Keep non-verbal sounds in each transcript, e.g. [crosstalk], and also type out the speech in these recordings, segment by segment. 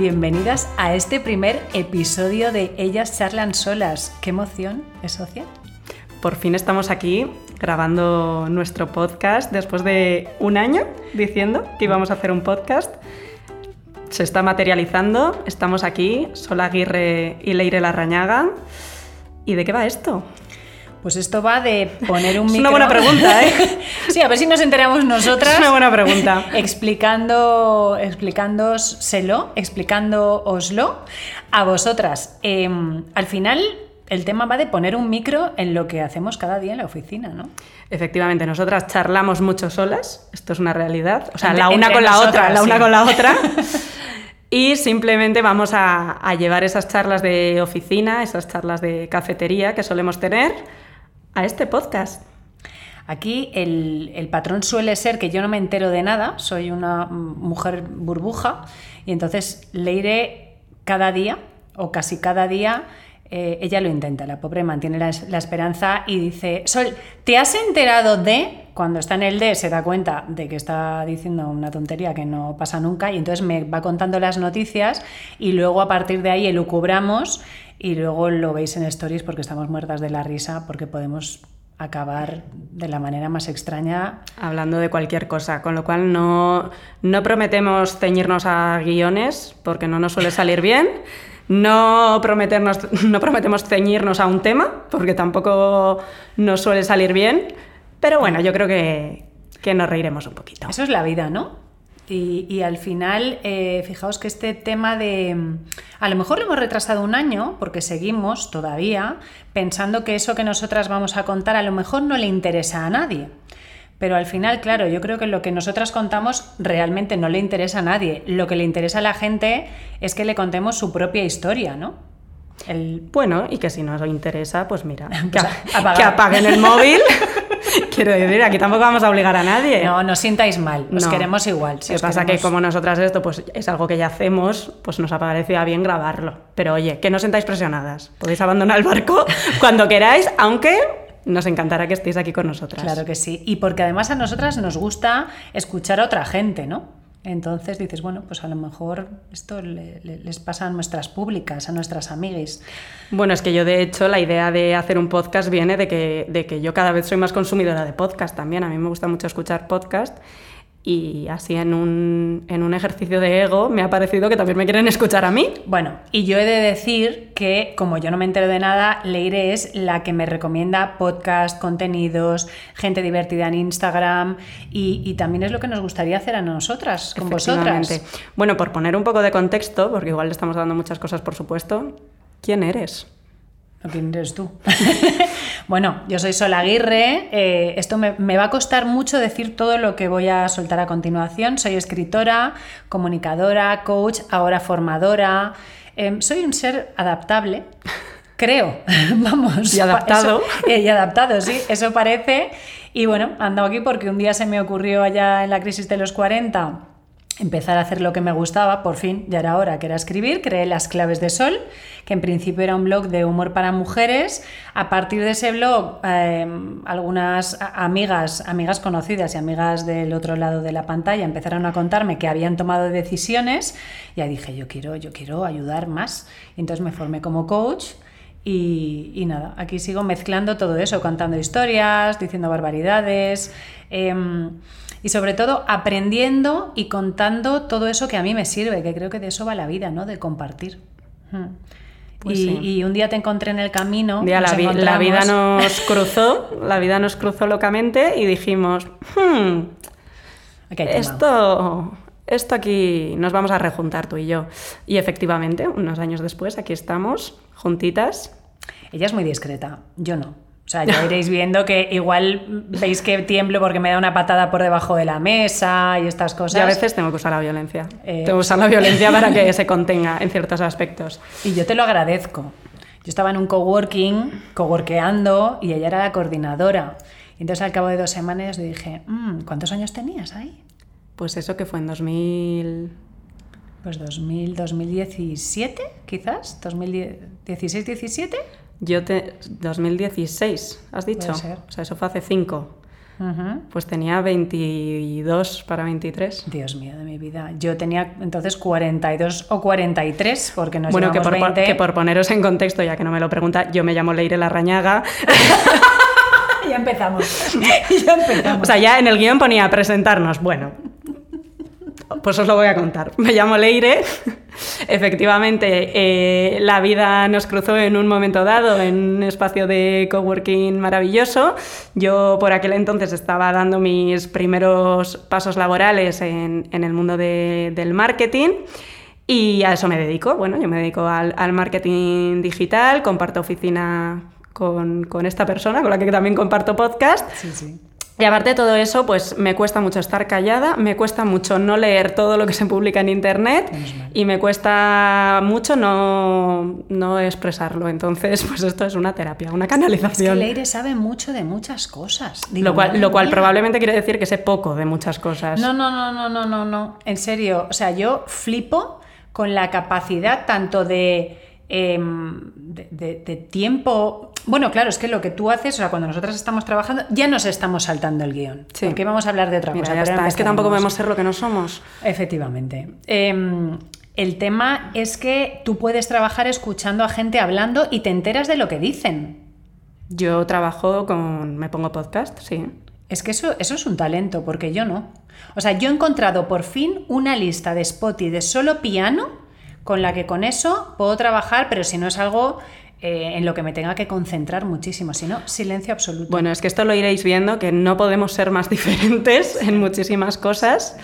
Bienvenidas a este primer episodio de Ellas charlan solas. ¡Qué emoción, es socia! Por fin estamos aquí grabando nuestro podcast después de un año diciendo que íbamos a hacer un podcast. Se está materializando, estamos aquí, Sol Aguirre y Leire Larrañaga. ¿Y de qué va esto? Pues esto va de poner un micro... Es una buena pregunta, ¿eh? [laughs] sí, a ver si nos enteramos nosotras. Es una buena pregunta. Explicando, explicándoselo, explicándooslo a vosotras. Em, al final, el tema va de poner un micro en lo que hacemos cada día en la oficina, ¿no? Efectivamente, nosotras charlamos mucho solas, esto es una realidad, o sea, la una con la otra, la una con la otra. [laughs] Y simplemente vamos a, a, llevar esas charlas de oficina, esas charlas de cafetería que solemos tener a este podcast. Aquí el, el, patrón suele ser que yo no me entero de nada, soy una mujer burbuja y entonces Leire cada día o casi cada día eh, ella lo intenta, la pobre mantiene la, esperanza y dice, Sol, ¿te has enterado de? Cuando está en el D se da cuenta de que está diciendo una tontería que no pasa nunca y entonces me va contando las noticias y luego a partir de ahí elucubramos y luego lo veis en stories porque estamos muertas de la risa porque podemos acabar de la manera más extraña. Hablando de cualquier cosa, con lo cual no, no prometemos ceñirnos a guiones porque no nos suele salir bien. No, prometernos, no prometemos ceñirnos a un tema, porque tampoco nos suele salir bien, pero bueno, yo creo que, que nos reiremos un poquito. Eso es la vida, ¿no? Y, y al final, eh, fijaos que este tema de... A lo mejor lo hemos retrasado un año, porque seguimos todavía pensando que eso que nosotras vamos a contar a lo mejor no le interesa a nadie. Pero al final, claro, yo creo que lo que nosotras contamos realmente no le interesa a nadie. Lo que le interesa a la gente es que le contemos su propia historia, ¿no? El... Bueno, y que si no os interesa, pues mira, pues [laughs] que, que, apaguen el móvil. [laughs] [laughs] Quiero decir, aquí tampoco vamos a obligar a nadie. No, no sintáis mal, os no. queremos igual. Si Lo que pasa queremos... que como nosotras esto pues es algo que ya hacemos, pues nos ha parecido bien grabarlo. Pero oye, que no sentáis presionadas. Podéis abandonar el barco [laughs] cuando queráis, aunque nos encantará que estéis aquí con nosotras. Claro que sí. Y porque además a nosotras nos gusta escuchar a otra gente, ¿no? Entonces dices, bueno, pues a lo mejor esto le, le, les pasa a nuestras públicas, a nuestras amigas. Bueno, es que yo de hecho la idea de hacer un podcast viene de que, de que yo cada vez soy más consumidora de podcast también. A mí me gusta mucho escuchar podcast y así en un, en un, ejercicio de ego me ha parecido que también me quieren escuchar a mí. Bueno, y yo he de decir que como yo no me entero de nada, Leire es la que me recomienda podcast, contenidos, gente divertida en Instagram y, y también es lo que nos gustaría hacer a nosotras, con vosotras. Bueno, por poner un poco de contexto, porque igual le estamos dando muchas cosas por supuesto, ¿quién eres? ¿Quién eres tú? [laughs] bueno, yo soy Sol Aguirre. Eh, esto me, me, va a costar mucho decir todo lo que voy a soltar a continuación. Soy escritora, comunicadora, coach, ahora formadora. Eh, soy un ser adaptable. Creo, [laughs] vamos. Y adaptado. Eso, y adaptado, sí, eso parece. Y bueno, ando aquí porque un día se me ocurrió allá en la crisis de los 40 empezar a hacer lo que me gustaba, por fin, ya era hora, que era escribir, creé Las Claves de Sol, que en principio era un blog de humor para mujeres. A partir de ese blog, eh, algunas amigas, amigas conocidas y amigas del otro lado de la pantalla empezaron a contarme que habían tomado decisiones. Y ya dije, yo quiero, yo quiero ayudar más. Entonces me formé como coach. Y, y, nada, aquí sigo mezclando todo eso, contando historias, diciendo barbaridades. Eh, y sobre todo aprendiendo y contando todo eso que a mí me sirve, que creo que de eso va la vida, ¿no? De compartir. Pues y, sí. y, un día te encontré en el camino. Día la, vi la, vida nos cruzó, la vida nos cruzó locamente y dijimos, hmm, esto, esto aquí nos vamos a rejuntar tú y yo. Y efectivamente, unos años después, aquí estamos, juntitas. Ella es muy discreta, yo no. O sea, ya [laughs] iréis viendo que igual veis que tiemblo porque me da una patada por debajo de la mesa y estas cosas. Y a veces tengo que usar la violencia. Eh, tengo que usar la violencia [laughs] para que se contenga en ciertos aspectos. Y yo te lo agradezco. Yo estaba en un coworking, coworkeando, y ella era la coordinadora. Y entonces al cabo de dos semanas le dije, mmm, ¿cuántos años tenías ahí? Pues eso que fue en 2000... Pues 2000, 2017, quizás, 2016, 17. Yo te... 2016, has dicho. O sea, eso fue hace cinco. Ujú. pues tenía 22 para 23. Dios mío de mi vida. Yo tenía entonces 42 o 43, porque nos bueno, que por, 20. que por poneros en contexto, ya que no me lo pregunta, yo me llamo Leire Larrañaga. [laughs] Ya empezamos. [laughs] ya empezamos. O sea, ya en el guion ponía presentarnos. Bueno, pues os lo voy a contar. Me llamo Leire. [laughs] Efectivamente, eh, la vida nos cruzó en un momento dado en un espacio de coworking maravilloso. Yo por aquel entonces estaba dando mis primeros pasos laborales en, en el mundo de- del marketing. Y a eso me dedico. Bueno, yo me dedico al, al marketing digital, comparto oficina con, con esta persona, con la que también comparto podcast. sí, sí. Y aparte de todo eso, pues me cuesta mucho estar callada, me cuesta mucho no leer todo lo que se publica en internet y me cuesta mucho no, no expresarlo. Entonces, [laughs] pues esto es una terapia, una Es que canalización. Leire sabe mucho de muchas cosas. Digo, lo cual, madre lo cual mía. probablemente quiere decir que sé poco de muchas cosas. No, no, no, no, no, no, no. En serio, o sea, yo flipo con la capacidad tanto de, em, de, de- de tiempo. Bueno, claro, es que lo que tú haces, o sea, cuando nosotras estamos trabajando, ya nos estamos saltando el guion. Sí. Porque vamos a hablar de otra Mira, cosa. ya está. Es que tampoco podemos ser lo que no somos. Efectivamente. Em, el tema es que tú puedes trabajar escuchando a gente hablando y te enteras de lo que dicen. Yo trabajo con... me pongo podcast, sí. Es que eso, eso es un talento, porque yo no. O sea, yo he encontrado por fin una lista de Spotify de solo piano con la que con eso puedo trabajar, pero si no es algo eh, en lo que me tenga que concentrar muchísimo, si no, silencio absoluto. Bueno, es que esto lo iréis viendo, que no podemos ser más [laughs] diferentes en muchísimas cosas.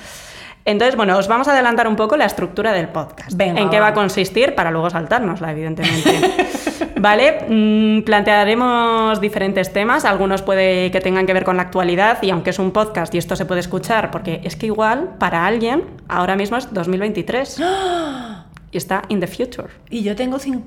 Entonces, bueno, os vamos a adelantar un poco la estructura del podcast. Venga, en qué va. va a consistir para luego saltárnosla, evidentemente. [laughs] vale, mm, plantearemos diferentes temas. Algunos puede que tengan que ver con la actualidad y aunque es un podcast y esto se puede escuchar, porque es que igual para alguien ahora mismo es 2023 y está in the future. y yo tengo cinco...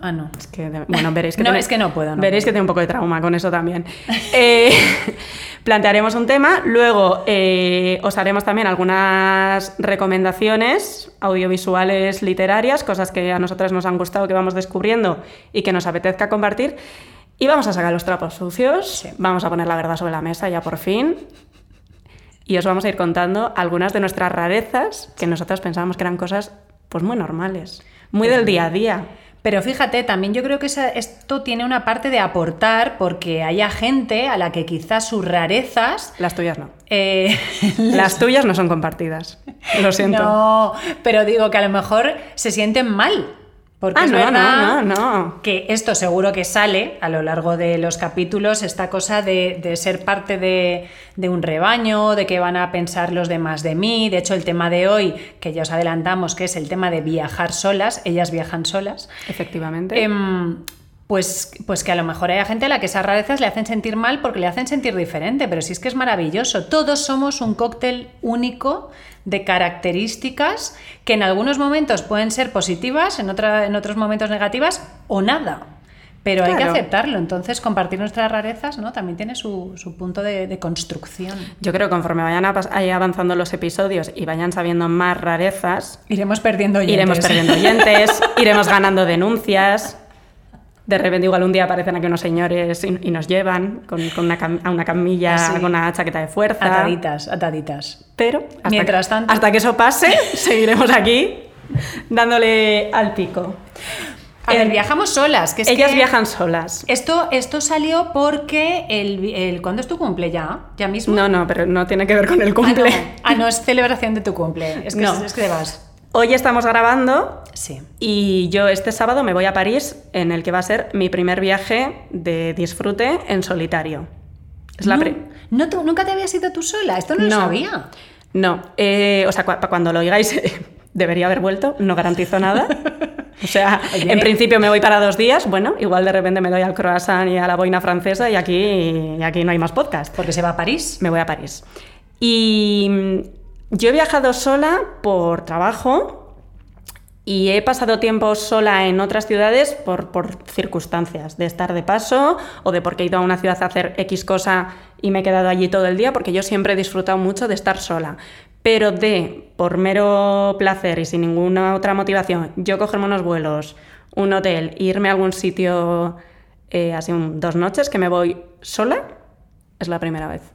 Ah, no. Es que, bueno, veréis que [laughs] No, es que no puedo, no veréis puedo. que tengo un poco de trauma con eso también. [laughs] Eh, [laughs] plantearemos un tema, luego eh, os haremos también algunas recomendaciones audiovisuales, literarias, cosas que a nosotras nos han gustado, que vamos descubriendo y que nos apetezca compartir. Y vamos a sacar los trapos sucios, vamos a poner la verdad sobre la mesa ya por fin. Y os vamos a ir contando algunas de nuestras rarezas que nosotras pensábamos que eran cosas pues muy normales, muy del día a día. Pero fíjate, también yo creo que esto tiene una parte de aportar porque haya gente a la que quizás sus rarezas... Las tuyas no. eh, [laughs] Las tuyas no son compartidas. Lo siento. No, pero digo que a lo mejor se sienten mal. Porque ah, es no, verdad no, no, no. que esto seguro que sale a lo largo de los capítulos, esta cosa de, de ser parte de, de un rebaño, de que van a pensar los demás de mí. De hecho, el tema de hoy, que ya os adelantamos, que es el tema de viajar solas, ellas viajan solas. Efectivamente. Em, pues, pues que a lo mejor hay gente a la que esas rarezas le hacen sentir mal porque le hacen sentir diferente, pero sí es que es maravilloso. Todos somos un cóctel único de características que en algunos momentos pueden ser positivas, en, otra- en otros momentos negativas o nada. Pero hay que aceptarlo. Entonces, compartir nuestras rarezas ¿no? también tiene su, su punto de, de construcción. Yo creo que conforme vayan avanzando los episodios y vayan sabiendo más rarezas, Iremos perdiendo oyentes. iremos perdiendo oyentes, [laughs] iremos ganando denuncias. De repente igual un día aparecen aquí unos señores y, y nos llevan con, con una, a una camilla Así. con una chaqueta de fuerza. Ataditas, ataditas. Pero hasta, Mientras que, tanto- hasta que eso pase, [laughs] seguiremos aquí dándole al pico. A ver, viajamos solas. Que es Ellas que- viajan solas. Esto, esto salió porque el, el- ¿Cuándo es tu cumple ya? ¿Ya mismo? No, no, pero no tiene que ver con el Ah, cumple. no. Ah, no, es celebración de tu cumple. Es que, No. es, que te vas. Hoy estamos grabando Sí. y yo este sábado me voy a París, en el que va a ser mi primer viaje de disfrute en solitario. Es la no, pri- no, tú, ¿Nunca te habías ido tú sola? Esto no, lo sabía. No, eh, o sea, pa- cuando lo oigáis [laughs] debería haber vuelto, no garantizo nada. O sea, [laughs] Oye. en principio me voy para dos días, bueno, igual de repente me doy al croissant y a la boina francesa y aquí, y aquí no hay más podcast. Porque se va a París. Me voy a París. Y yo he viajado sola por trabajo y he pasado tiempo sola en otras ciudades por, circunstancias, de estar de paso o de porque he ido a una ciudad a hacer X cosa y me he quedado allí todo el día, porque yo siempre he disfrutado mucho de estar sola. Pero de, por mero placer y sin ninguna otra motivación, yo cogerme unos vuelos, un hotel, irme a algún sitio eh, así un- dos noches que me voy sola, es la primera vez.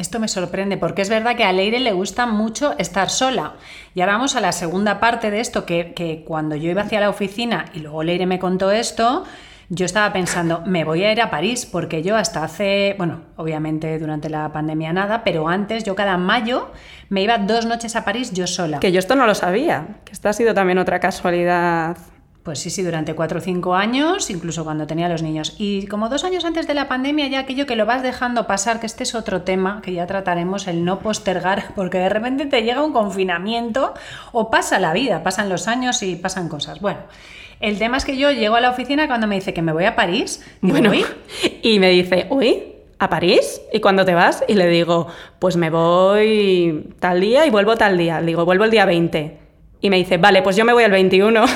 Esto me sorprende porque es verdad que a Leire le gusta mucho estar sola. Y ahora vamos a la segunda parte de esto, que, que cuando yo iba hacia la oficina y luego Leire me contó esto, yo estaba pensando, me voy a ir a París, porque yo hasta hace, bueno, obviamente durante la pandemia nada, pero antes yo cada mayo me iba dos noches a París yo sola. Que yo esto no lo sabía, que esta ha sido también otra casualidad pues sí, sí, durante cuatro o cinco años, incluso cuando tenía los niños. Y como dos años antes de la pandemia, ya aquello que lo vas dejando pasar, que este es otro tema que ya trataremos, el no postergar, [laughs] porque de repente te llega un confinamiento o pasa la vida, pasan los años y pasan cosas. Bueno, el tema es que yo llego a la oficina cuando me dice que me voy a París. bueno, [laughs] y me dice, uy, ¿a París? ¿Y cuándo te vas? Y le digo, pues me voy tal día y vuelvo tal día. Le digo, vuelvo el día 20. Y me dice, vale, pues yo me voy el 21. [laughs]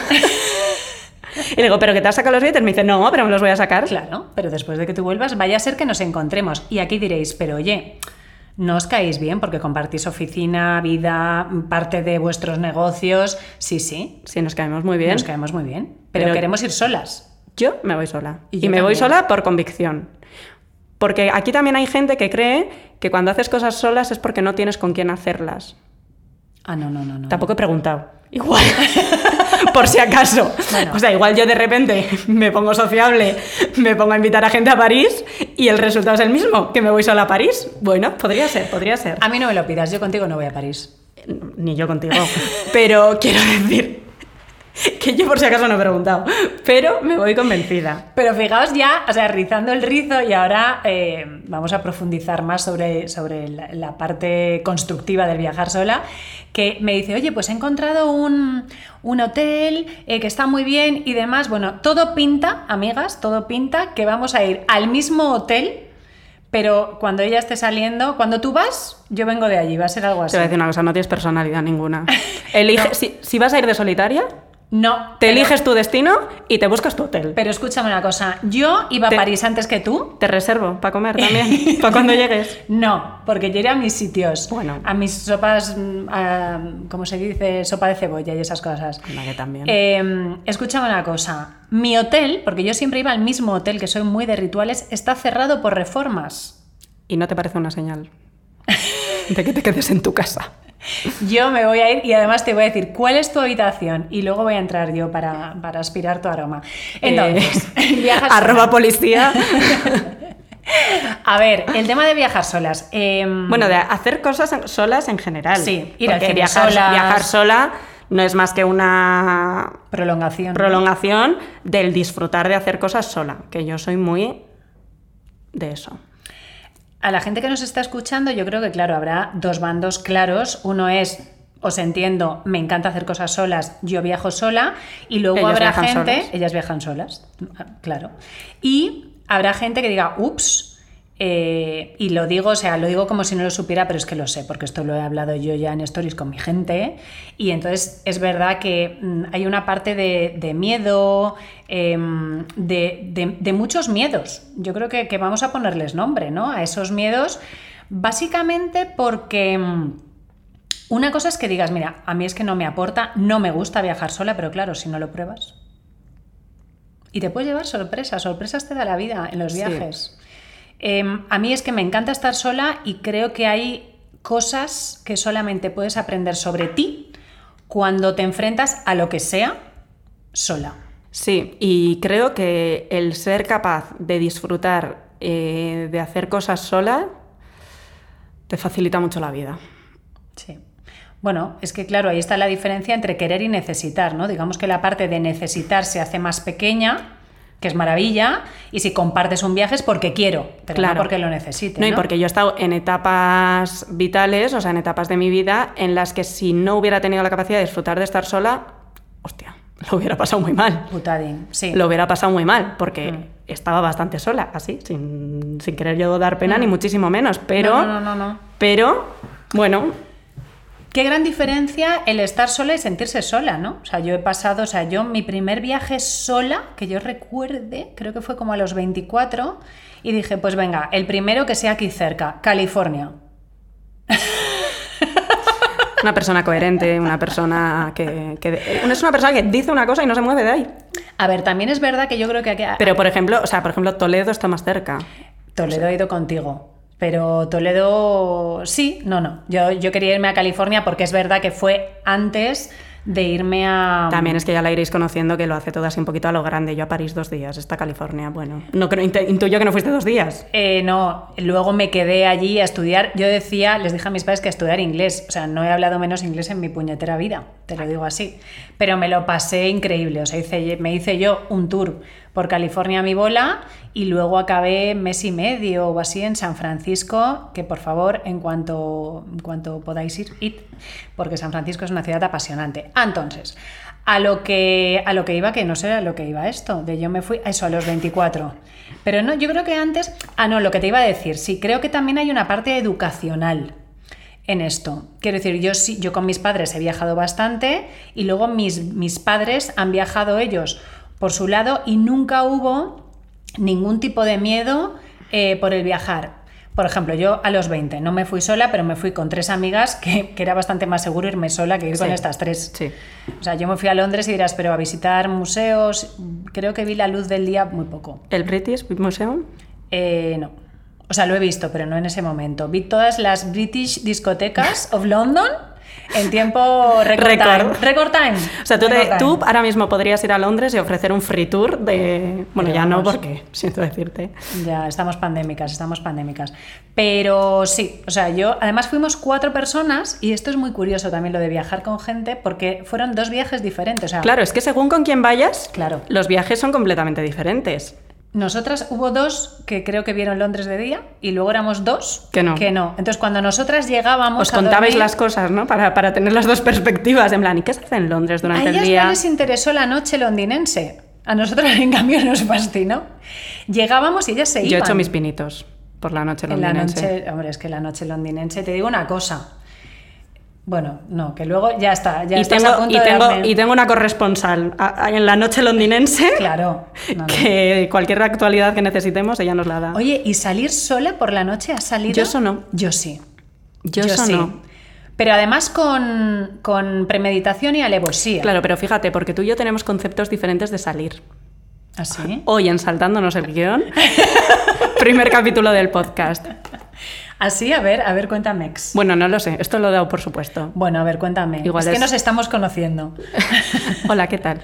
Y digo, ¿pero que te has sacado los billetes? Me dice, no, pero me los voy a sacar. Claro, pero después de que tú vuelvas, vaya a ser que nos encontremos. Y aquí diréis, pero oye, no os caéis bien porque compartís oficina, vida, parte de vuestros negocios. Sí, sí. Sí, nos caemos muy bien. Nos caemos muy bien. Pero, queremos ir solas. Yo me voy sola. Y, me voy sola por convicción. Porque aquí también hay gente que cree que cuando haces cosas solas es porque no tienes con quién hacerlas. Ah, no, no, no. no Tampoco he preguntado. Igual. [laughs] por si acaso. O sea, igual yo de repente me pongo sociable, me pongo a invitar a gente a París y el resultado es el mismo, que me voy sola a París. Bueno, podría ser, podría ser. A mí no me lo pidas, yo contigo no voy a París. Ni yo contigo. Pero quiero decir, [laughs] que yo por si acaso no he preguntado, pero me voy convencida. Pero fijaos ya, o sea, rizando el rizo y ahora eh, vamos a profundizar más sobre, sobre la, parte constructiva del viajar sola, que me dice, oye, pues he encontrado un, hotel eh, que está muy bien y demás. Bueno, todo pinta, amigas, todo pinta que vamos a ir al mismo hotel pero cuando ella esté saliendo, cuando tú vas, yo vengo de allí, va a ser algo así. Te voy a decir una cosa, no tienes personalidad ninguna. [laughs] Elige, si, si, vas a ir de solitaria, no. Te eliges tu destino y te buscas tu hotel. Pero escúchame una cosa, yo iba a París antes que tú. Te reservo para comer también, para cuando [laughs] llegues. No, porque yo iré a mis sitios. Bueno. A mis sopas, mm, a, ¿cómo se dice? Sopa de cebolla y esas cosas. también. Em, escúchame una cosa, mi hotel, porque yo siempre iba al mismo hotel, que soy muy de rituales, está cerrado por reformas. ¿Y no te parece una señal? de que te quedes en tu casa. Yo me voy a ir y además te voy a decir cuál es tu habitación y luego voy a entrar yo para, aspirar tu aroma. Entonces, [laughs] eh, arroba policía. [laughs] A ver, el tema de viajar solas. Em, bueno, de hacer cosas solas en general. Sí, ir porque viajar, viajar sola no es más que una prolongación. prolongación del disfrutar de hacer cosas sola, que yo soy muy de eso a la gente que nos está escuchando, yo creo que, claro, habrá dos bandos claros. Uno es os entiendo, me encanta hacer cosas solas, yo viajo sola, y luego habrá gente, ellas viajan solas, claro, y habrá gente que diga, ups, eh, y lo digo, o sea, lo digo como si no lo supiera, pero es que lo sé, porque esto lo he hablado yo ya en stories con mi gente. Y entonces es verdad que mm, hay una parte de, miedo, em, de, muchos miedos. Yo creo que, vamos a ponerles nombre, ¿no? A esos miedos, básicamente porque. Mm, una cosa es que digas, mira, a mí es que no me aporta, no me gusta viajar sola, pero claro, si no lo pruebas. Y te puedes llevar sorpresas, sorpresas te da la vida en los viajes. Em, a mí es que me encanta estar sola y creo que hay cosas que solamente puedes aprender sobre ti cuando te enfrentas a lo que sea sola. Sí, y creo que el ser capaz de disfrutar eh, de hacer cosas sola te facilita mucho la vida. Sí. Bueno, es que claro, ahí está la diferencia entre querer y necesitar, ¿no? Digamos que la parte de necesitar se hace más pequeña que es maravilla, y si compartes un viaje es porque quiero, pero no porque lo necesite. No, y porque yo he estado en etapas vitales, o sea, en etapas de mi vida, en las que si no hubiera tenido la capacidad de disfrutar de estar sola, hostia, [laughs] lo hubiera pasado muy mal. Putadín, sí. Lo hubiera pasado muy mal, porque mm. estaba bastante sola, así, sin, querer yo dar pena, ni mm. muchísimo menos, pero... no, no, no. Pero, bueno, Qué gran diferencia el estar sola y sentirse sola, ¿no? O sea, yo he pasado, o sea, yo mi primer viaje sola, que yo recuerde, creo que fue como a los 24, y dije, pues venga, el primero que sea aquí cerca, California. Una persona coherente, una persona que, Es una persona que dice una cosa y no se mueve de ahí. A ver, también es verdad que yo creo que aquí... Pero, por ejemplo, o sea, por ejemplo, Toledo está más cerca. Toledo ha ido contigo. Pero Toledo, sí, no, no. Yo, yo quería irme a California porque es verdad que fue antes de irme a... También es que ya la iréis conociendo que lo hace todo así un poquito a lo grande. Yo a París dos días, esta California, bueno. No creo, int- intuyo que no fuiste dos días. Eh, no, luego me quedé allí a estudiar. Yo decía, les dije a mis padres que a estudiar inglés. O sea, no he hablado menos inglés en mi puñetera vida, te lo digo así. Pero me lo pasé increíble. O sea, hice- me hice yo un tour por California a mi bola y luego acabé mes y medio o así en San Francisco, que por favor, en cuanto, en cuanto podáis ir, id, porque San Francisco es una ciudad apasionante. Entonces, a lo que, a lo que iba, que no sé a lo que iba esto, de yo me fui a eso a los 24. Pero no, yo creo que antes, ah, no, lo que te iba a decir, sí, creo que también hay una parte educacional en esto. Quiero decir, yo sí, yo con mis padres he viajado bastante y luego mis, mis padres han viajado ellos por su lado y nunca hubo ningún tipo de miedo eh, por el viajar. Por ejemplo, yo a los 20 no me fui sola, pero me fui con tres amigas, que, que era bastante más seguro irme sola que ir con estas tres. Sí. O sea, yo me fui a Londres y dirás, pero a visitar museos, creo que vi la luz del día muy poco. ¿El British Museum? Eh, no. O sea, lo he visto, pero no en ese momento. Vi todas las British discotecas of London en tiempo record, Record. time. Record time. O sea, tú, te- Record time. tú ahora mismo podrías ir a Londres y ofrecer un free tour de... Bueno, Pero ya no, porque siento decirte. Ya, estamos pandémicas, estamos pandémicas. Pero sí, o sea, yo, además fuimos cuatro personas y esto es muy curioso también lo de viajar con gente porque fueron dos viajes diferentes. O sea, Claro, es que según con quién vayas, Claro. los viajes son completamente diferentes. Nosotras hubo dos que creo que vieron Londres de día y luego éramos dos Que no. Que no. Entonces cuando nosotras llegábamos Os a contabais dormir- las cosas, ¿no? Para, para tener las dos [laughs] perspectivas. En plan, ¿y qué se hace en Londres A durante el ellas día? no les interesó la noche londinense. A nosotros, en cambio, nos fascinó. Llegábamos y ellas se iban. Yo he hecho mis pinitos por la noche En la londinense. noche, hombre, es que la noche londinense, te digo una cosa. Bueno, no, que luego ya está, ya y, estás tengo, a punto y, de tengo, darme- y tengo una corresponsal a- a- en la noche londinense Claro. [laughs] no, no. que cualquier actualidad que necesitemos ella nos la da. Oye, ¿y salir sola por la noche? ¿Has salido? Yo eso no. Yo sí. yo, eso sí. no. Pero además con, con premeditación y alevosía. Claro, pero fíjate, porque tú y yo tenemos conceptos diferentes de salir. ¿Así? Hoy en Saltándonos el guion, [laughs] primer capítulo del podcast. Así, a ver, a ver, cuéntame. ex. Bueno, no lo sé, esto lo he dado por supuesto. Bueno, a ver, cuéntame. Igual es, que nos estamos conociendo. [laughs] Hola, ¿qué tal?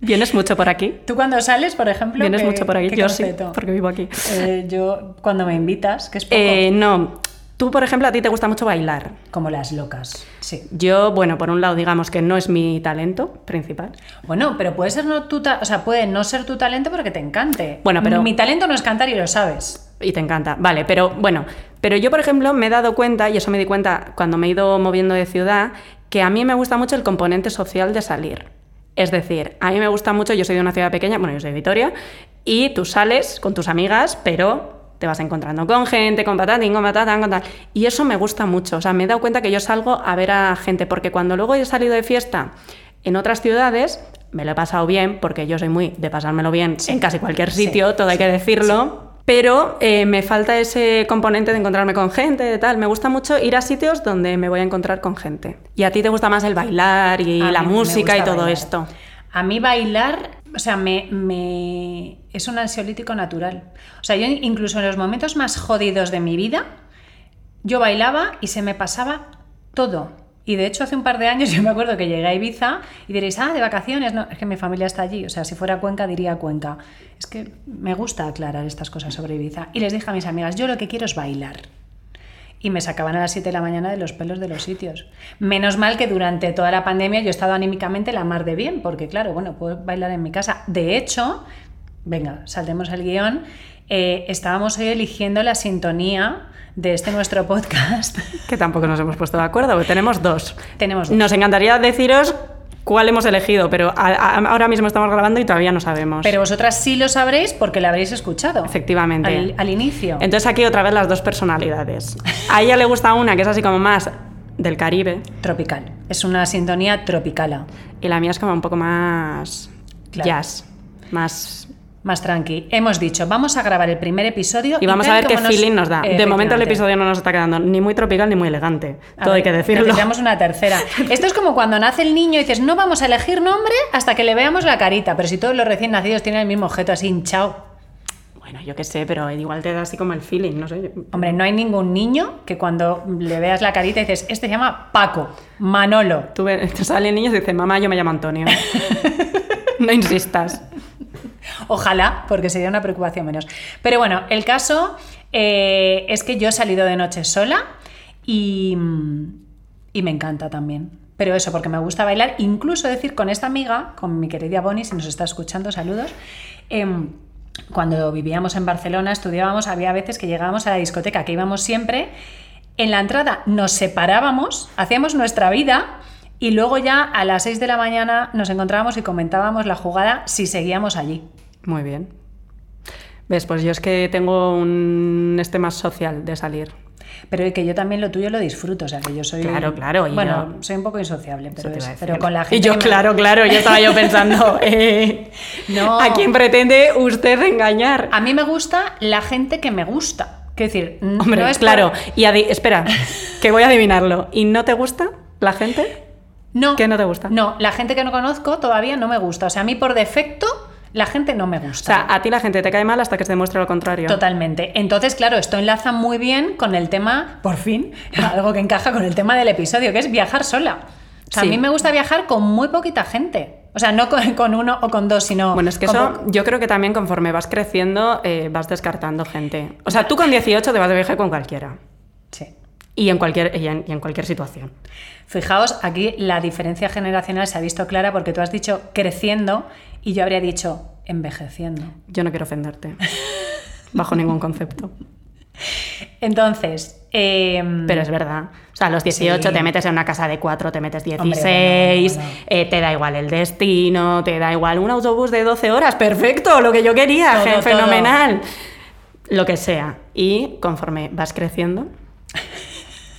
¿Vienes mucho por aquí? Tú cuando sales, por ejemplo... ¿Vienes ¿qué- mucho por aquí? Yo sí, porque vivo aquí. Eh, yo, cuando me invitas, que es poco, Eh, no, tú, por ejemplo, a ti te gusta mucho bailar. como las locas. Sí. Yo, bueno, por un lado, digamos que no es mi talento principal. Bueno, pero puede ser no tu o sea, puede no ser tu talento porque te encante. Bueno, pero- mi talento no es cantar y lo sabes. Y te encanta. Vale, pero bueno, pero yo, por ejemplo, me he dado cuenta, y eso me di cuenta cuando me he ido moviendo de ciudad, que a mí me gusta mucho el componente social de salir. Es decir, a mí me gusta mucho, yo soy de una ciudad pequeña, bueno, yo soy de Vitoria, y tú sales con tus amigas, pero te vas encontrando con gente, con patatín, con patatán, con tal. Y eso me gusta mucho. O sea, me he dado cuenta que yo salgo a ver a gente, porque cuando luego he salido de fiesta en otras ciudades, me lo he pasado bien, porque yo soy muy de pasármelo bien en casi cualquier Sí, sitio, todo hay que decirlo. Pero eh, me falta ese componente de encontrarme con gente, de tal. Me gusta mucho ir a sitios donde me voy a encontrar con gente. Y a ti te gusta más el bailar y A la música y todo bailar. esto. A mí bailar, o sea, me, me- es un ansiolítico natural. O sea, yo incluso en los momentos más jodidos de mi vida, yo bailaba y se me pasaba todo. Y de hecho hace un par de años [laughs] yo me acuerdo que llegué a Ibiza y diréis, ah, de vacaciones, no, es que mi familia está allí. O sea, si fuera Cuenca diría Cuenca. Es que me gusta aclarar estas cosas sobre Ibiza. Y les dije a mis amigas, yo lo que quiero es bailar. Y me sacaban a las 7 de la mañana de los pelos de los sitios. Menos mal que durante toda la pandemia yo he estado anímicamente la mar de bien, porque claro, bueno, puedo bailar en mi casa. De hecho, venga, saltemos al guion, eh, estábamos eligiendo la sintonía de este nuestro podcast. [laughs] Que tampoco nos hemos puesto de acuerdo, porque tenemos dos. Tenemos dos. Nos encantaría deciros cuál hemos elegido, pero a- a- ahora mismo estamos grabando y todavía no sabemos. Pero vosotras sí lo sabréis porque la habréis escuchado. Efectivamente. Al, al inicio. Entonces aquí otra vez las dos personalidades. A ella le gusta una que es así como más del Caribe Tropical. Es una sintonía tropicala. y la mía es como un poco más Claro. jazz, más... Más tranqui. Hemos dicho, vamos a grabar el primer episodio. Y vamos a ver qué nos- feeling nos da. De momento el episodio no nos está quedando ni muy tropical ni muy elegante. A Todo hay que decirlo. Necesitamos una tercera. [laughs] Esto es como cuando nace el niño y dices, no vamos a elegir nombre hasta que le veamos la carita. Pero si todos los recién nacidos tienen el mismo objeto así hinchado. Bueno, yo qué sé, pero igual te da así como el feeling, no sé. Hombre, no hay ningún niño que cuando le veas la carita dices, este se llama Paco, Manolo. Tú ves- te salen niños y dicen, mamá, yo me llamo Antonio. [laughs] no insistas. Ojalá, porque sería una preocupación menos. Pero bueno, el caso eh, es que yo he salido de noche sola y, y me encanta también. Pero eso, porque me gusta bailar, incluso decir con esta amiga, con mi querida Bonnie, si nos está escuchando, saludos. em, cuando vivíamos en Barcelona, estudiábamos, había veces que llegábamos a la discoteca, que íbamos siempre, en la entrada nos separábamos, hacíamos nuestra vida y luego ya a las 6 de la mañana nos encontrábamos y comentábamos la jugada si seguíamos allí. Muy bien. Ves, pues yo es que tengo un este más social de salir. Pero que yo también lo tuyo lo disfruto, o sea que yo soy. Claro, claro, y Bueno, yo- soy un poco insociable, pero, es- con la gente. Y yo, que me- claro, claro, yo estaba yo pensando, [laughs] eh, No. ¿a quién pretende usted engañar? A mí me gusta la gente que me gusta. Quiero decir, Hombre, no es claro, y adi- espera, que voy a adivinarlo. ¿Y no te gusta la gente? No. ¿Qué no te gusta? No, la gente que no conozco todavía no me gusta. O sea, a mí por defecto, la gente no me O gusta. sea, a ti la gente te cae mal hasta que se demuestre lo contrario. Totalmente. Entonces, claro, esto enlaza muy bien con el tema, por fin, [laughs] algo que encaja con el tema del episodio, que es viajar sola. O sea, Sí. a mí me gusta viajar con muy poquita gente. O sea, no con, con uno o con dos, sino. Bueno, es que eso yo creo que también conforme vas creciendo eh, vas descartando gente. O sea, tú con 18 te vas de viaje con cualquiera. Sí. Y en cualquier, y en, y en cualquier situación. Fijaos, aquí la diferencia generacional se ha visto clara porque tú has dicho creciendo y yo habría dicho envejeciendo. Yo no quiero ofenderte. [laughs] Bajo ningún concepto. Entonces, em, Pero es verdad. O sea, a los 18 Sí. te metes en una casa de 4, te metes 16, Hombre, bueno, bueno, bueno. eh, te da igual el destino, te da igual un autobús de 12 horas. Perfecto, lo que yo quería, todo. fenomenal. Lo que sea. Y conforme vas creciendo, [laughs]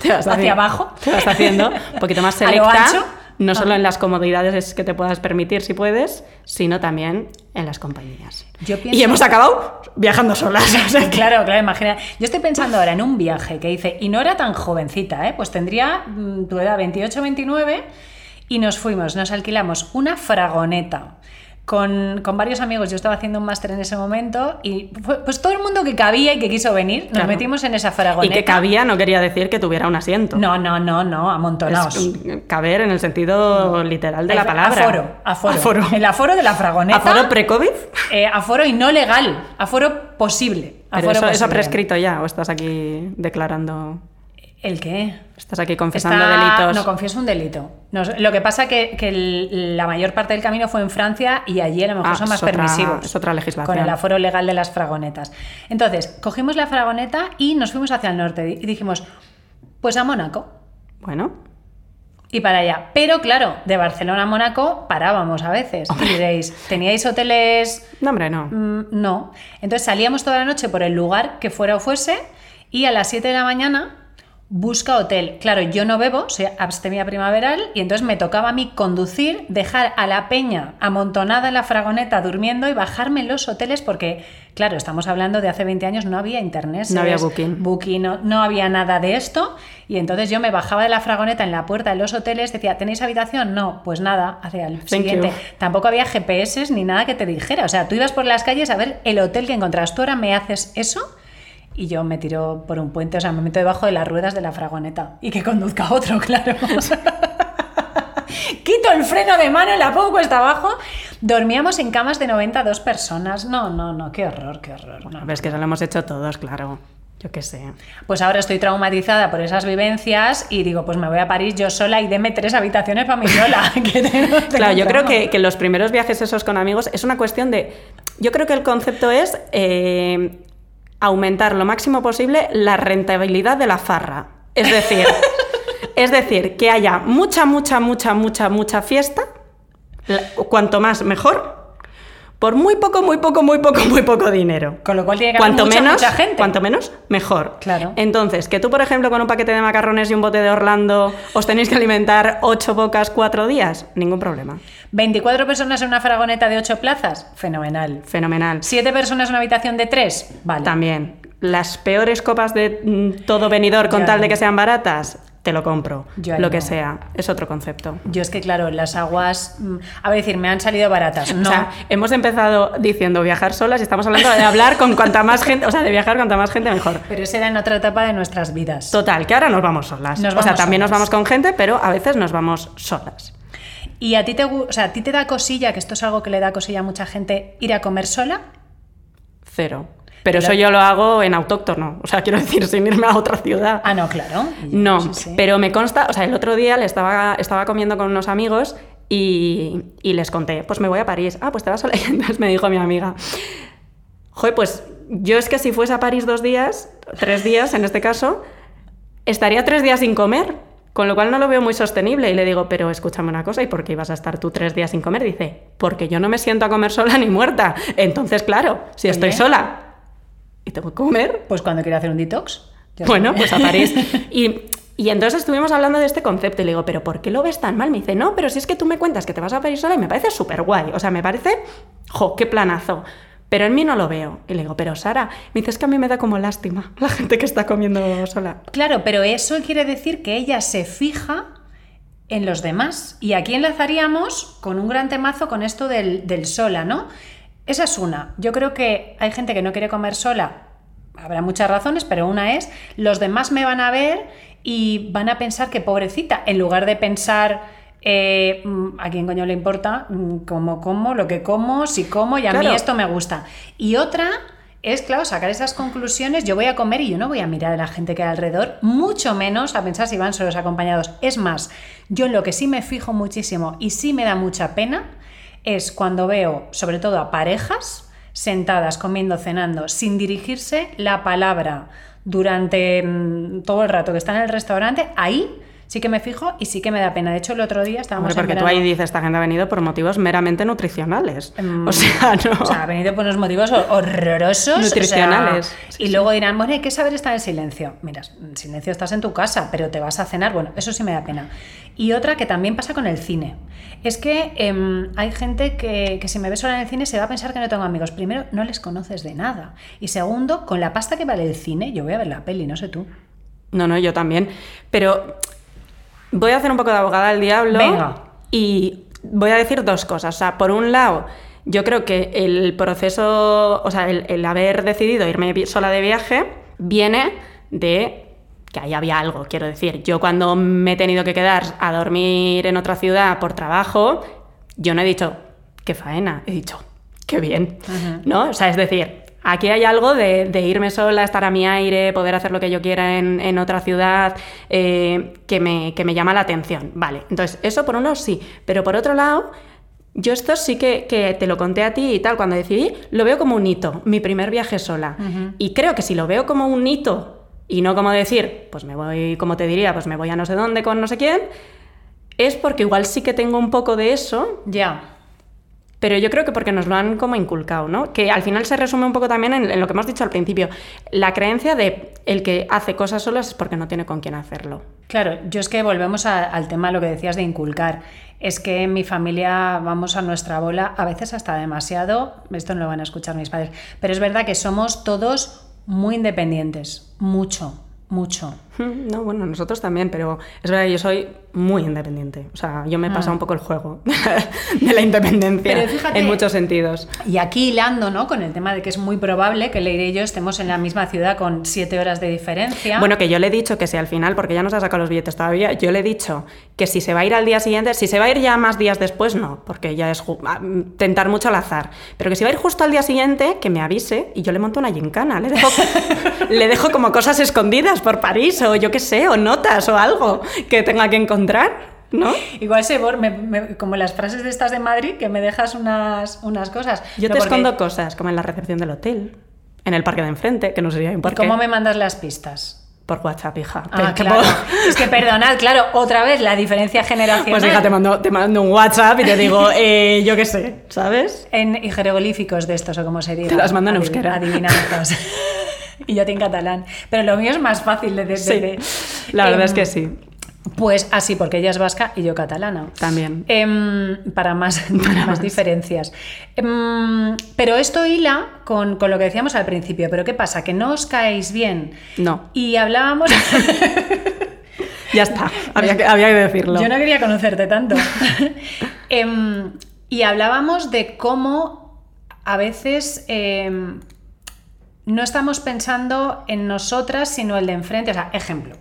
te vas Hacia haci- abajo. Te vas haciendo un poquito más [laughs] selecta. ancho. No Ah. solo en las comodidades que te puedas permitir si puedes, sino también en las compañías. Yo Y hemos acabado viajando solas. [laughs] o sea que- Claro, claro, imagina. Yo estoy pensando ahora en un viaje que hice, y no era tan jovencita, ¿eh? pues tendría mm, tu edad 28, 29, y nos fuimos, nos alquilamos una fragoneta. Con, con varios amigos, yo estaba haciendo un máster en ese momento y fue- pues todo el mundo que cabía y que quiso venir, nos Claro. metimos en esa Y fragoneta. que cabía no quería decir que tuviera un asiento. No, no, no, no, amontonados. Es, mm, caber en el sentido literal de la palabra. Aforo, aforo. Aforo. El aforo de la fragoneta. ¿Aforo pre-COVID? eh, aforo y no legal, aforo posible. Pero Aforo eso, eso ha posible. prescrito ya, o estás aquí declarando. ¿El qué? Estás aquí confesando Está- delitos. No, confieso un delito. No, lo que pasa que, que el- la mayor parte del camino fue en Francia y allí a lo mejor Ah, son más otra- permisivos. es otra legislación. Con el aforo legal de las fragonetas. Entonces, cogimos la fragoneta y nos fuimos hacia el norte y dijimos, pues a Mónaco. Bueno, Y para allá. Pero claro, de Barcelona a Mónaco parábamos a veces. Y diréis, ¿teníais hoteles no, hombre, no. Mm, no. Entonces salíamos toda la noche por el lugar que fuera o fuese y a las 7 de la mañana busca hotel. Claro, yo no bebo, soy abstemia primaveral y entonces me tocaba a mí conducir, dejar a la peña amontonada en la fragoneta durmiendo y bajarme en los hoteles porque, claro, estamos hablando de hace 20 años, no había internet. No había. Booking. Booking, no, no había nada de esto y entonces yo me bajaba de la fragoneta en la puerta de los hoteles, decía, ¿tenéis habitación? No, pues nada, hacia el Thank siguiente. you. Tampoco había GPS ni nada que te dijera. O sea, tú ibas por las calles a ver el hotel que encontrabas. Tú ahora me haces eso y yo me tiro por un puente, o sea, me meto debajo de las ruedas de la fragoneta y que conduzca otro, [laughs] claro. Quito el freno de mano, la pongo cuesta abajo. Dormíamos en camas de 92 personas. No, no, no, qué horror, qué horror. no. Ves que eso lo hemos hecho todos, claro. Yo qué sé. Pues ahora estoy traumatizada por esas vivencias y digo, pues me voy a París yo sola y deme tres habitaciones para mí sola. [laughs] que tengo- tengo Claro, yo creo que, que los primeros viajes esos con amigos es una cuestión de... Yo creo que el concepto es eh, aumentar lo máximo posible la rentabilidad de la farra. Es decir, [laughs] es decir, que haya mucha, mucha, mucha, mucha, mucha fiesta, cuanto más mejor, por muy poco, muy poco, muy poco, muy poco dinero. Con lo cual tiene que haber mucha, menos, mucha gente. cuanto menos, mejor. Claro. Entonces, que tú, por ejemplo, con un paquete de macarrones y un bote de Orlando os tenéis que alimentar ocho bocas cuatro días, ningún problema. 24 personas en una fragoneta de 8 plazas, fenomenal. Fenomenal. 7 personas en una habitación de 3, vale. También, las peores copas de mm, todo venidor con Ya. tal de que sean baratas, te lo compro, Yo lo que sea, es otro concepto. Yo es que, claro, las aguas. mm, A ver, decir, me han salido baratas. No. O sea, hemos empezado diciendo viajar solas y estamos hablando de hablar con cuanta más [laughs] gente, o sea, de viajar cuanta más gente mejor. pero esa era en otra etapa de nuestras vidas. Total, que ahora nos vamos solas. Nos o sea, también nos vamos con gente, pero a veces nos vamos solas. ¿Y a ti te, o sea, a ti te da cosilla, que esto es algo que le da cosilla a mucha gente, ir a comer sola? Cero. Pero, eso yo lo hago en autóctono, o sea, quiero decir, sin irme a otra ciudad. Ah, no, claro. No, Sí, sí. pero me consta, o sea, el otro día le estaba, estaba comiendo con unos amigos y, y les conté, pues me voy a París. Ah, pues te vas sola. Y entonces me dijo mi amiga, joder, pues yo es que si fuese a París dos días, tres días en este caso, estaría tres días sin comer, con lo cual no lo veo muy sostenible. Y le digo, pero escúchame una cosa, ¿y por qué ibas a estar tú tres días sin comer? Dice, porque yo no me siento a comer sola ni muerta. Entonces, claro, si estoy sola y tengo que comer, Pues cuando quiero hacer un detox. bueno, pues a París. [laughs] Y, y entonces estuvimos hablando de este concepto y le digo, ¿pero por qué lo ves tan mal? Me dice, no, pero si es que tú me cuentas que te vas a París sola y me parece súper guay. O sea, me parece, jo, qué planazo. Pero en mí no lo veo. Y le digo, pero Sara, me dices que a mí me da como lástima [laughs] la gente que está comiendo sola. Claro, pero eso quiere decir que ella se fija en los demás. Y aquí enlazaríamos con un gran temazo con esto del, del sola, ¿no? Esa es una. Yo creo que hay gente que no quiere comer sola. Habrá muchas razones, pero una es, los demás me van a ver y van a pensar que pobrecita, en lugar de pensar, eh, mm, a quién coño le importa, mm, cómo como, lo que como, si como, y a mí esto me gusta. Y otra es, claro, sacar esas conclusiones. Yo voy a comer y yo no voy a mirar a la gente que hay alrededor, mucho menos a pensar si van solos acompañados. Es más, yo en lo que sí me fijo muchísimo y sí me da mucha pena es cuando veo, sobre todo a parejas, sentadas comiendo, cenando, sin dirigirse la palabra durante mm, todo el rato que están en el restaurante, ahí sí que me fijo y sí que me da pena. De hecho, el otro día estábamos Hombre, porque tú ahí dices, esta gente ha venido por motivos meramente nutricionales. Mm, [laughs] O sea, no. O sea, ha venido por unos motivos hor- horrorosos. o sea, Nutricionales. y luego dirán, bueno, hay que saber estar en silencio. Mira, en silencio estás en tu casa, pero te vas a cenar. Bueno, eso sí me da pena. Y otra que también pasa con el cine. Es que em, hay gente que, que si me ve sola en el cine se va a pensar que no tengo amigos. Primero, no les conoces de nada. Y segundo, con la pasta que vale el cine, yo voy a ver la peli, no sé tú. No, no, yo también. Pero voy a hacer un poco de abogada del diablo. Venga. Y voy a decir dos cosas. O sea, por un lado, yo creo que el proceso, o sea, el, el haber decidido irme sola de viaje viene de que ahí había algo, quiero decir. Yo cuando me he tenido que quedar a dormir en otra ciudad por trabajo, yo no he dicho, qué faena, he dicho, qué bien, ¿no? O sea, es decir, aquí hay algo de, de irme sola, estar a mi aire, poder hacer lo que yo quiera en, en otra ciudad, eh, que, me, que me llama la atención. Vale, entonces eso por un lado sí, pero por otro lado... Yo esto sí que, que te lo conté a ti y tal, cuando decidí, lo veo como un hito, mi primer viaje sola. Y creo que si lo veo como un hito y no como decir, pues me voy, como te diría, pues me voy a no sé dónde con no sé quién, es porque igual sí que tengo un poco de eso, Ya. Pero yo creo que porque nos lo han como inculcado, ¿no? Que al final se resume un poco también en, lo que hemos dicho al principio, la creencia de el que hace cosas solas es porque no tiene con quién hacerlo. Claro, yo es que volvemos al tema, lo que decías de inculcar. Es que en mi familia vamos a nuestra bola, a veces hasta demasiado, esto no lo van a escuchar mis padres, pero es verdad que somos todos muy independientes, mucho, mucho. [laughs] No, bueno, nosotros también, pero es verdad que yo soy muy independiente. O sea, yo me he pasado un poco el juego [laughs] de la independencia Pero fíjate- en muchos sentidos. Y aquí hilando, ¿no? Con el tema de que es muy probable que Leire y yo estemos en la misma ciudad con siete horas de diferencia. Bueno, que yo le he dicho que si al final, porque ya no se ha sacado los billetes todavía, yo le he dicho que si se va a ir al día siguiente, si se va a ir ya más días después, no, porque ya es ah, tentar mucho al azar. Pero que si va a ir justo al día siguiente, que me avise y yo le monto una gincana. Le dejo, [laughs] le dejo como cosas escondidas por París o yo qué sé, o notas o algo que tenga que encontrar, ¿no? Igual se bor- me- me- como las frases de estas de Madrid, que me dejas unas, unas cosas. Yo te porque- escondo cosas, como en la recepción del hotel, en el parque de enfrente, que no sería un ¿Y parque. cómo me mandas las pistas? Por WhatsApp, hija. Ah, claro. puedo- Es que perdonad, claro, otra vez la diferencia generacional. Pues hija, te mando, te mando un WhatsApp y te digo, eh, yo qué sé, ¿sabes? En jeroglíficos de estos, o como se diga. Te las mando en euskera. Adivinanzas. [laughs] [laughs] y yo te en catalán. Pero lo mío es más fácil de... de- Sí, de- la verdad Em, es que sí. Pues así, porque ella es vasca y yo catalana. También. Em, [laughs] para más, más diferencias. Em, pero esto hila con, con lo que decíamos al principio. Pero ¿qué pasa? Que no os caéis bien. No. Y hablábamos... [laughs] Ya está, había que, había que decirlo. Yo no quería conocerte tanto. Em, y hablábamos de cómo a veces em, no estamos pensando en nosotras, sino el de enfrente. O sea, ejemplo.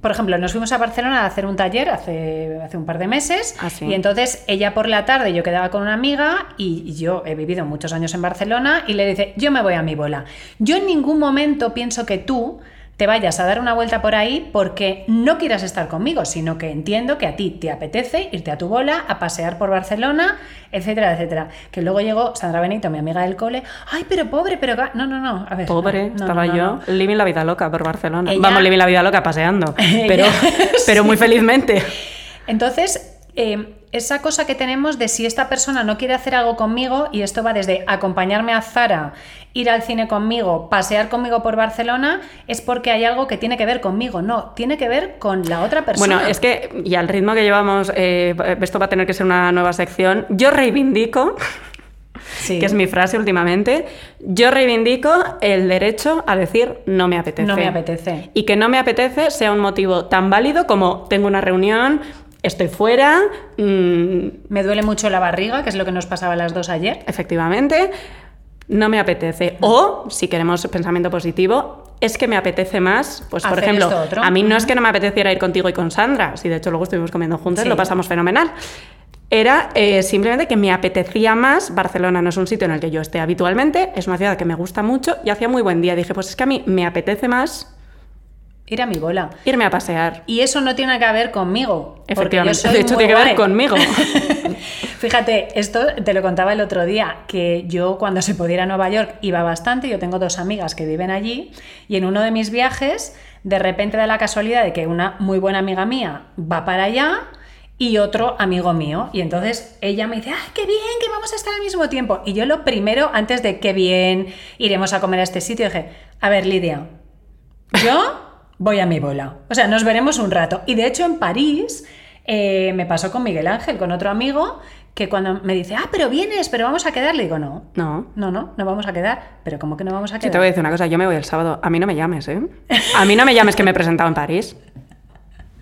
Por ejemplo, nos fuimos a Barcelona a hacer un taller hace, hace un par de meses Ah, sí. y entonces ella por la tarde yo quedaba con una amiga y, y yo he vivido muchos años en Barcelona y le dice, yo me voy a mi bola. Yo en ningún momento pienso que tú te vayas a dar una vuelta por ahí porque no quieras estar conmigo, sino que entiendo que a ti te apetece irte a tu bola, a pasear por Barcelona, etcétera, etcétera. Que luego llegó Sandra Benito, mi amiga del cole, ay, pero pobre, pero... ga-". No, no, no, a ver. Pobre, no, estaba no, yo living la vida loca por Barcelona. Ella- Vamos, living la vida loca paseando, [laughs] pero, [laughs] pero muy felizmente. Entonces, eh, esa cosa que tenemos de si esta persona no quiere hacer algo conmigo, y esto va desde acompañarme a Zara, ir al cine conmigo, pasear conmigo por Barcelona, es porque hay algo que tiene que ver conmigo. No, tiene que ver con la otra persona. Bueno, es que, y al ritmo que llevamos, eh, esto va a tener que ser una nueva sección. Yo reivindico, [laughs] Sí. que es mi frase últimamente, yo reivindico el derecho a decir no me apetece. No me apetece. Y que no me apetece sea un motivo tan válido como tengo una reunión, estoy fuera, mm, Me duele mucho la barriga, que es lo que nos pasaba a las dos ayer. efectivamente, no me apetece. O, si queremos pensamiento positivo, es que me apetece más, pues por ejemplo, a mí no es que no me apeteciera ir contigo y con Sandra, si de hecho luego estuvimos comiendo juntas, Sí. lo pasamos fenomenal. Era eh, simplemente que me apetecía más. Barcelona no es un sitio en el que yo esté habitualmente, es una ciudad que me gusta mucho y hacía muy buen día. Dije, pues es que a mí me apetece más Ir a mi bola. irme a pasear. Y eso no tiene que ver conmigo. porque yo Efectivamente. soy [laughs] De hecho, muy tiene que ver conmigo. [laughs] Fíjate, esto te lo contaba el otro día, que yo cuando se podía ir a Nueva York iba bastante, yo tengo dos amigas que viven allí, y en uno de mis viajes, de repente da la casualidad de que una muy buena amiga mía va para allá y otro amigo mío, y entonces ella me dice, ¡ay, qué bien, que vamos a estar al mismo tiempo! Y yo lo primero, antes de qué bien, iremos a comer a este sitio, dije, a ver, Lidia, yo voy a mi bola. O sea, nos veremos un rato. Y de hecho en París eh, me pasó con Miguel Ángel, con otro amigo, que cuando me dice, ah, pero vienes, pero vamos a quedar, le digo, no. No. No, no, no vamos a quedar. Pero ¿cómo que no vamos a Yo quedar? te voy a decir una cosa, yo me voy el sábado. A mí no me llames, ¿eh? A mí no me llames que me he presentado en París.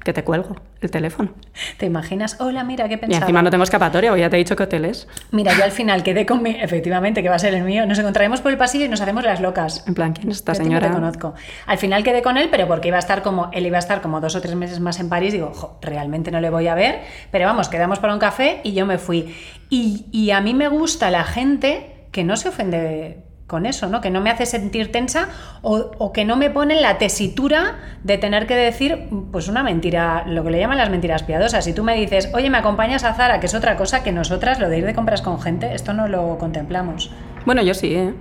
Que te cuelgo el teléfono. ¿Te imaginas? Hola, mira, ¿qué Y pensaba? encima no tengo escapatoria, porque ya te he dicho qué hotel es. Mira, yo al final quedé con mi... Efectivamente, que va a ser el mío. Nos encontraremos por el pasillo y nos hacemos las locas. En plan, ¿quién es esta Yo a ti no señora? te conozco. Al final quedé con él, pero porque iba a estar como él iba a estar como dos o tres meses más en París. Digo, "Jo, realmente no le voy a ver. Pero vamos, quedamos para un café y yo me fui. Y, y a mí me gusta la gente que no se ofende con eso, ¿no? Que no me hace sentir tensa o, o que no me pone en la tesitura de tener que decir, pues una mentira, lo que le llaman las mentiras piadosas. Si tú me dices, oye, me acompañas a Zara, que es otra cosa que nosotras, lo de ir de compras con gente, esto no lo contemplamos. Bueno, yo sí, ¿eh?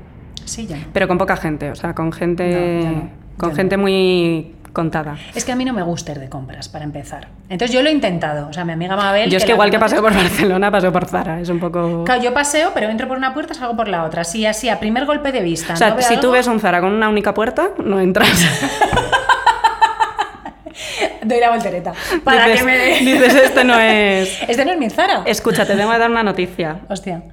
Sí, ya. Pero con poca gente, o sea, con gente, No, ya no, con gente muy contada. Es que a mí no me gusta ir de compras, para empezar. Entonces yo lo he intentado. O sea, mi amiga Mabel... Yo es que igual que paseo por Barcelona, paseo por Zara, es un poco... Claro, yo paseo, pero entro por una puerta, salgo por la otra. Así, así, a primer golpe de vista. O sea, ¿no veo si tú ves un Zara con una única puerta, no entras. [laughs] Doy la voltereta. Para dices, que me dices, este no es... [laughs] Este no es mi Zara. Escucha, te tengo que dar una noticia. Hostia.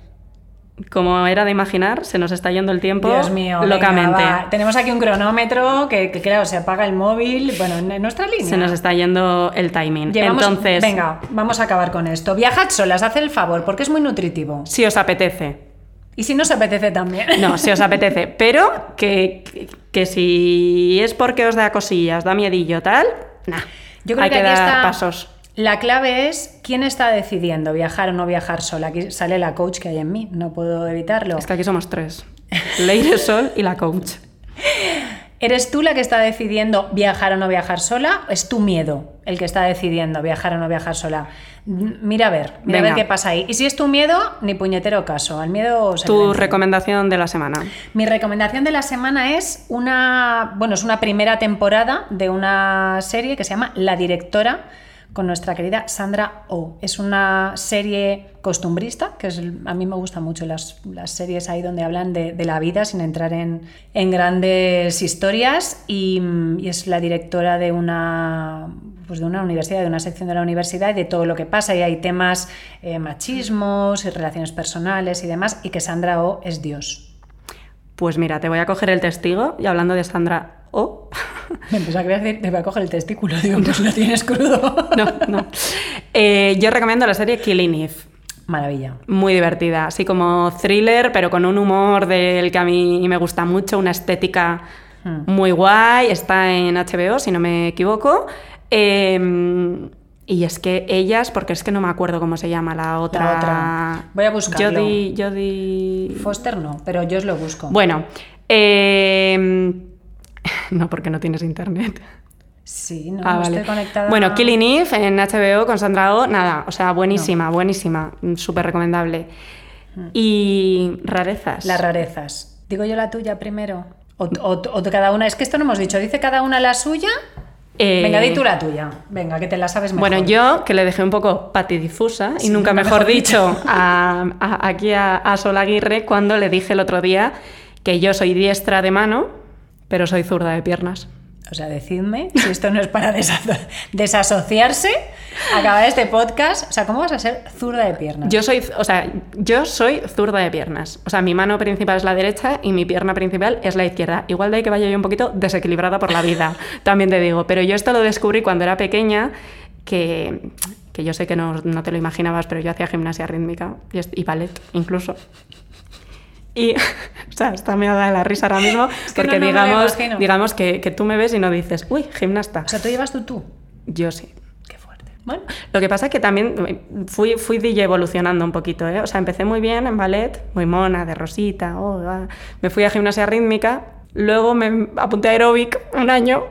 Como era de imaginar, se nos está yendo el tiempo Dios mío. locamente. Tenemos aquí un cronómetro que, que, claro, se apaga el móvil. Bueno, en nuestra línea. Se nos está yendo el timing. Llevamos- Entonces, Venga, vamos a acabar con esto. Viajad solas, haz el favor, porque es muy nutritivo. si os apetece, Y si no os apetece también. No, si os apetece, [laughs] pero que, que, que si es porque os da cosillas, da miedillo, tal, nah. Yo creo hay que, que, aquí dar está. pasos. La clave es quién está decidiendo viajar o no viajar sola. Aquí sale la coach que hay en mí, no puedo evitarlo. Es que aquí somos tres. Leire Sol y la coach. ¿Eres tú la que está decidiendo viajar o no viajar sola? ¿O es tu miedo el que está decidiendo viajar o no viajar sola? Mira a ver, mira a ver qué pasa ahí. Y si es tu miedo, ni puñetero caso. Al miedo se Tu recomendación de la semana. Mi recomendación de la semana es una, bueno, es una primera temporada de una serie que se llama La Directora con nuestra querida Sandra Oh. Es una serie costumbrista, que es, a mí me gustan mucho las, las series ahí donde hablan de, la vida sin entrar en, en grandes historias y, es la directora de una, pues de una universidad, de una sección de la universidad y de todo lo que pasa y hay temas eh, machismos y relaciones personales y demás y que Sandra Oh es Dios. Pues mira, te voy a coger el testigo y hablando de Sandra O, Me empezó a creer, te voy a coger el testículo, digo, pues lo tienes crudo. [laughs] No, no. Eh, yo recomiendo la serie Killing Eve. Maravilla. Muy divertida, así como thriller, pero con un humor del que a mí me gusta mucho, una estética Hmm. muy guay. Está en HBO, si no me equivoco. Eh, y es que ellas, porque es que no me acuerdo cómo se llama la otra. otra. Voy a buscarlo. Jodie. Jodie... Foster no, pero yo os lo busco. Bueno, eh, [laughs] no, porque no tienes internet. sí, no, Ah, no vale. estoy conectada. Bueno, Killing Eve en HBO con Sandra Oh, nada, o sea, buenísima, buenísima, mm, súper recomendable. Y rarezas. Las rarezas. Digo yo la tuya primero. O, o- o cada una. Es que esto no hemos dicho. Dice cada una la suya. Eh, Venga, di tú la tuya. Venga, que te la sabes mejor. Bueno, yo que le dejé un poco patidifusa y nunca nunca mejor mejor dicho a, [laughs] a- aquí a, a Sol Aguirre cuando le dije el otro día que yo soy diestra de mano, pero soy zurda de piernas. O sea, decidme si esto no es para desaso- desasociarse, acabar este podcast. O sea, ¿cómo vas a ser zurda de piernas? Yo soy, o sea, yo soy zurda de piernas. O sea, mi mano principal es la derecha y mi pierna principal es la izquierda. Igual de ahí que vaya yo un poquito desequilibrada por la vida, [laughs] también te digo. Pero yo esto lo descubrí cuando era pequeña, que, que yo sé que no, no te lo imaginabas, pero yo hacía gimnasia rítmica y, y ballet incluso. Y, [laughs] o sea, está me da la risa ahora mismo, Es que porque no, no digamos, imagino. digamos que, que tú me ves y no dices, uy, gimnasta. O sea, tú llevas tu tú. Yo sí. Qué fuerte. Bueno, Lo que pasa es que también eh, fui, fui DJ evolucionando un poquito, ¿eh? O sea, empecé muy bien en ballet, muy mona, de rosita, oh, ah. me fui a gimnasia rítmica, luego me apunté a aeróbic un año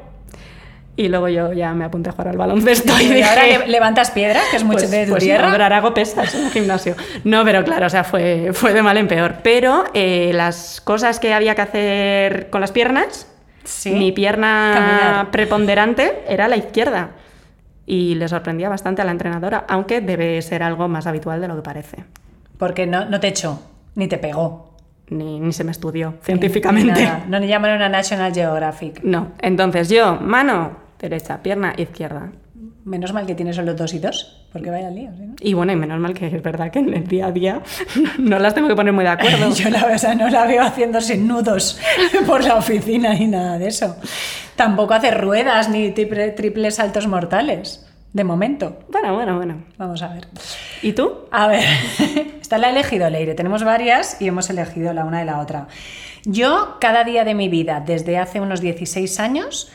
y luego yo ya me apunté a jugar al baloncesto y, y dije... ahora le- levantas piedras, que es mucho pues, de tu pues tierra. no, pero ahora hago pesas en el gimnasio. No, pero claro, o sea, fue, fue de mal en peor. Pero eh, las cosas que había que hacer con las piernas, Sí. mi pierna Caminar. preponderante era la izquierda. Y le sorprendía bastante a la entrenadora, aunque debe ser algo más habitual de lo que parece. Porque no, no te echó, ni te pegó. Ni, ni se me estudió científicamente. nada. No le llaman una National Geographic. No. Entonces yo, mano derecha, pierna izquierda. Menos mal que tienes solo dos y dos, porque vaya lío. ¿sí, no? Y bueno, y menos mal que es verdad que en el día a día [laughs] no las tengo que poner muy de acuerdo. [laughs] Yo la, sea, no la veo haciéndose nudos [laughs] por la oficina ni nada de eso. Tampoco hace ruedas ni triple- triples saltos mortales, de momento. Bueno, bueno, bueno. Vamos a ver. ¿Y tú? A ver, esta la he elegido Leire. Tenemos varias y hemos elegido la una de la otra. Yo, cada día de mi vida, desde hace unos 16 años,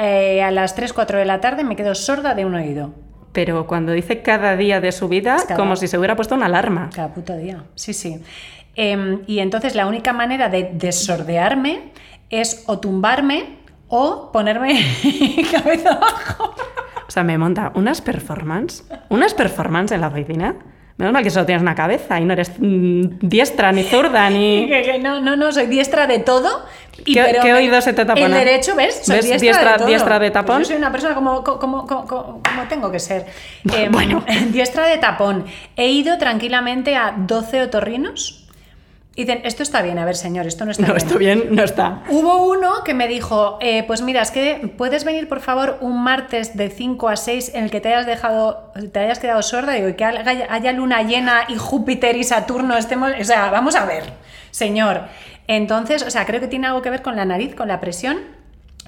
eh, a las 3, 4 de la tarde me quedo sorda de un oído. Pero cuando dice cada día de su vida, cada- como si se hubiera puesto una alarma. Cada puto día. Sí, sí. Em, y entonces la única manera de desordearme es o tumbarme o ponerme [laughs] cabeza abajo. O sea, me monta unas performances, unas performances en la oficina. Menos mal que solo tienes una cabeza y no eres mm, diestra ni zurda ni... [laughs] que- que no, no, no, soy diestra de todo. Y ¿Qué- pero qué oído se te tapona? El derecho, ¿ves? Soy ¿Ves? diestra, Diestra- de todo. diestra de tapón. Pues yo soy una persona como, como, como, como- tengo que ser. [laughs] Em, Bueno. [laughs] diestra de tapón. He ido tranquilamente a 12 otorrinos. Y dicen, esto está bien, a ver, señor, esto no está No, bien. esto bien no está. Hubo uno que me dijo, eh, pues mira, es que puedes venir por favor un martes de 5 a 6 en el que te hayas dejado, te hayas quedado sorda Digo, y que haya, haya luna llena y Júpiter y Saturno estemos, o sea, vamos a ver, señor. Entonces, o sea, creo que tiene algo que ver con la nariz, con la presión,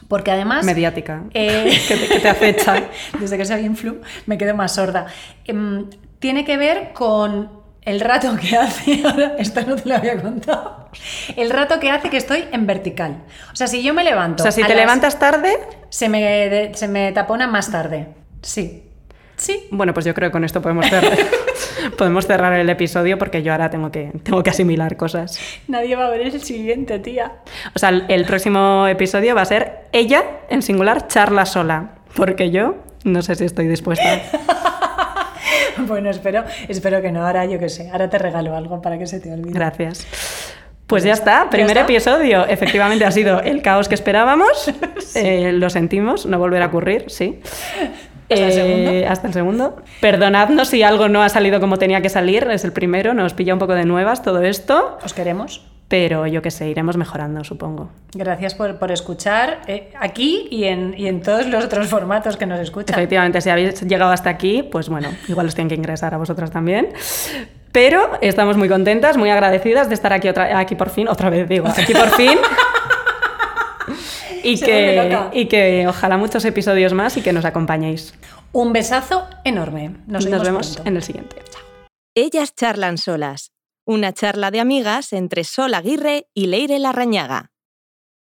porque además... Mediática. Eh, [laughs] que, te, que te acecha. [laughs] Desde que soy influ me quedo más sorda. Em, tiene que ver con el rato que hace, [laughs] ahora esto no te lo había contado, el rato que hace que estoy en vertical. O sea, si yo me levanto... O sea, si te las- levantas tarde, Se me, de- se me tapona más tarde. Sí. Sí. bueno, pues yo creo que con esto podemos cerrar, [laughs] podemos cerrar el episodio porque yo ahora tengo que, tengo que asimilar cosas. Nadie va a ver el siguiente, tía. O sea, el, el próximo episodio va a ser ella, en singular, charla sola. Porque yo no sé si estoy dispuesta. [laughs] [laughs] Bueno, espero, espero que no. Ahora yo qué sé, ahora te regalo algo para que se te olvide. Gracias. Pues ya está, primer está? episodio. Efectivamente ha sido el caos que esperábamos. [laughs] Eh, lo sentimos, no volverá a ocurrir, sí. ¿Hasta el segundo? Eh, hasta el segundo. Perdonadnos si algo no ha salido como tenía que salir, es el primero, nos pilla un poco de nuevas todo esto, Os queremos pero yo qué sé, iremos mejorando, supongo. Gracias por, por escuchar eh, aquí y en, y en, todos los otros formatos que nos escuchan. Efectivamente, si habéis llegado hasta aquí, pues bueno, igual os tienen que ingresar a vosotras también. Pero estamos muy contentas, muy agradecidas de estar aquí, otra, aquí por fin, otra vez digo, aquí por fin. [laughs] y, que, y que ojalá muchos episodios más y que nos acompañéis. Un besazo enorme. Nos, nos vemos en el siguiente. Ellas charlan solas una charla de amigas entre Sol Aguirre y Leire Larrañaga.